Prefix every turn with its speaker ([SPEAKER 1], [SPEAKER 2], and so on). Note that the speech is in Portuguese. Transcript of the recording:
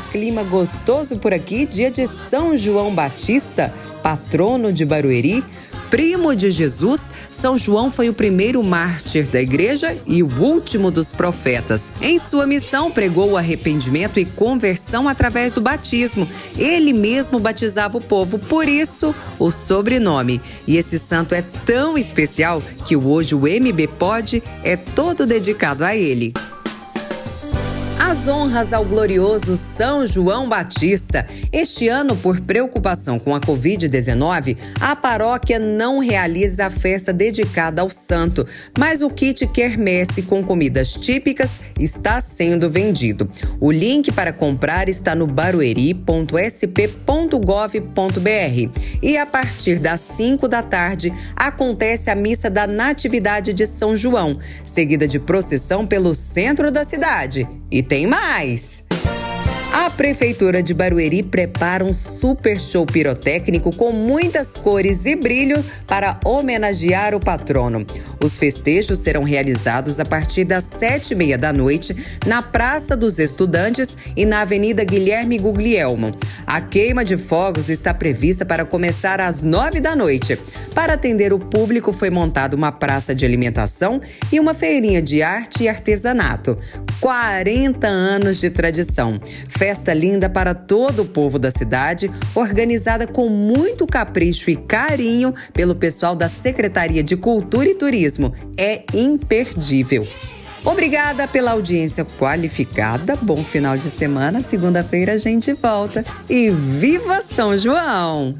[SPEAKER 1] Clima gostoso por aqui, dia de São João Batista, patrono de Barueri, primo de Jesus. São João foi o primeiro mártir da igreja e o último dos profetas. Em sua missão, pregou o arrependimento e conversão através do batismo. Ele mesmo batizava o povo, por isso o sobrenome. E esse santo é tão especial que hoje o MB Pod é todo dedicado a ele. As honras ao glorioso São João Batista. Este ano, por preocupação com a Covid-19, a paróquia não realiza a festa dedicada ao santo, mas o kit quermesse com comidas típicas está sendo vendido. O link para comprar está no barueri.sp.gov.br. E a partir das 5 da tarde acontece a missa da Natividade de São João, seguida de procissão pelo centro da cidade. E tem mais! A Prefeitura de Barueri prepara um super show pirotécnico com muitas cores e brilho para homenagear o patrono. Os festejos serão realizados a partir das sete e meia da noite na Praça dos Estudantes e na Avenida Guilherme Guglielmo. A queima de fogos está prevista para começar às nove da noite. Para atender o público, foi montada uma praça de alimentação e uma feirinha de arte e artesanato. 40 anos de tradição. Festa linda para todo o povo da cidade, organizada com muito capricho e carinho pelo pessoal da Secretaria de Cultura e Turismo. É imperdível. Obrigada pela audiência qualificada. Bom final de semana. Segunda-feira a gente volta. E viva São João!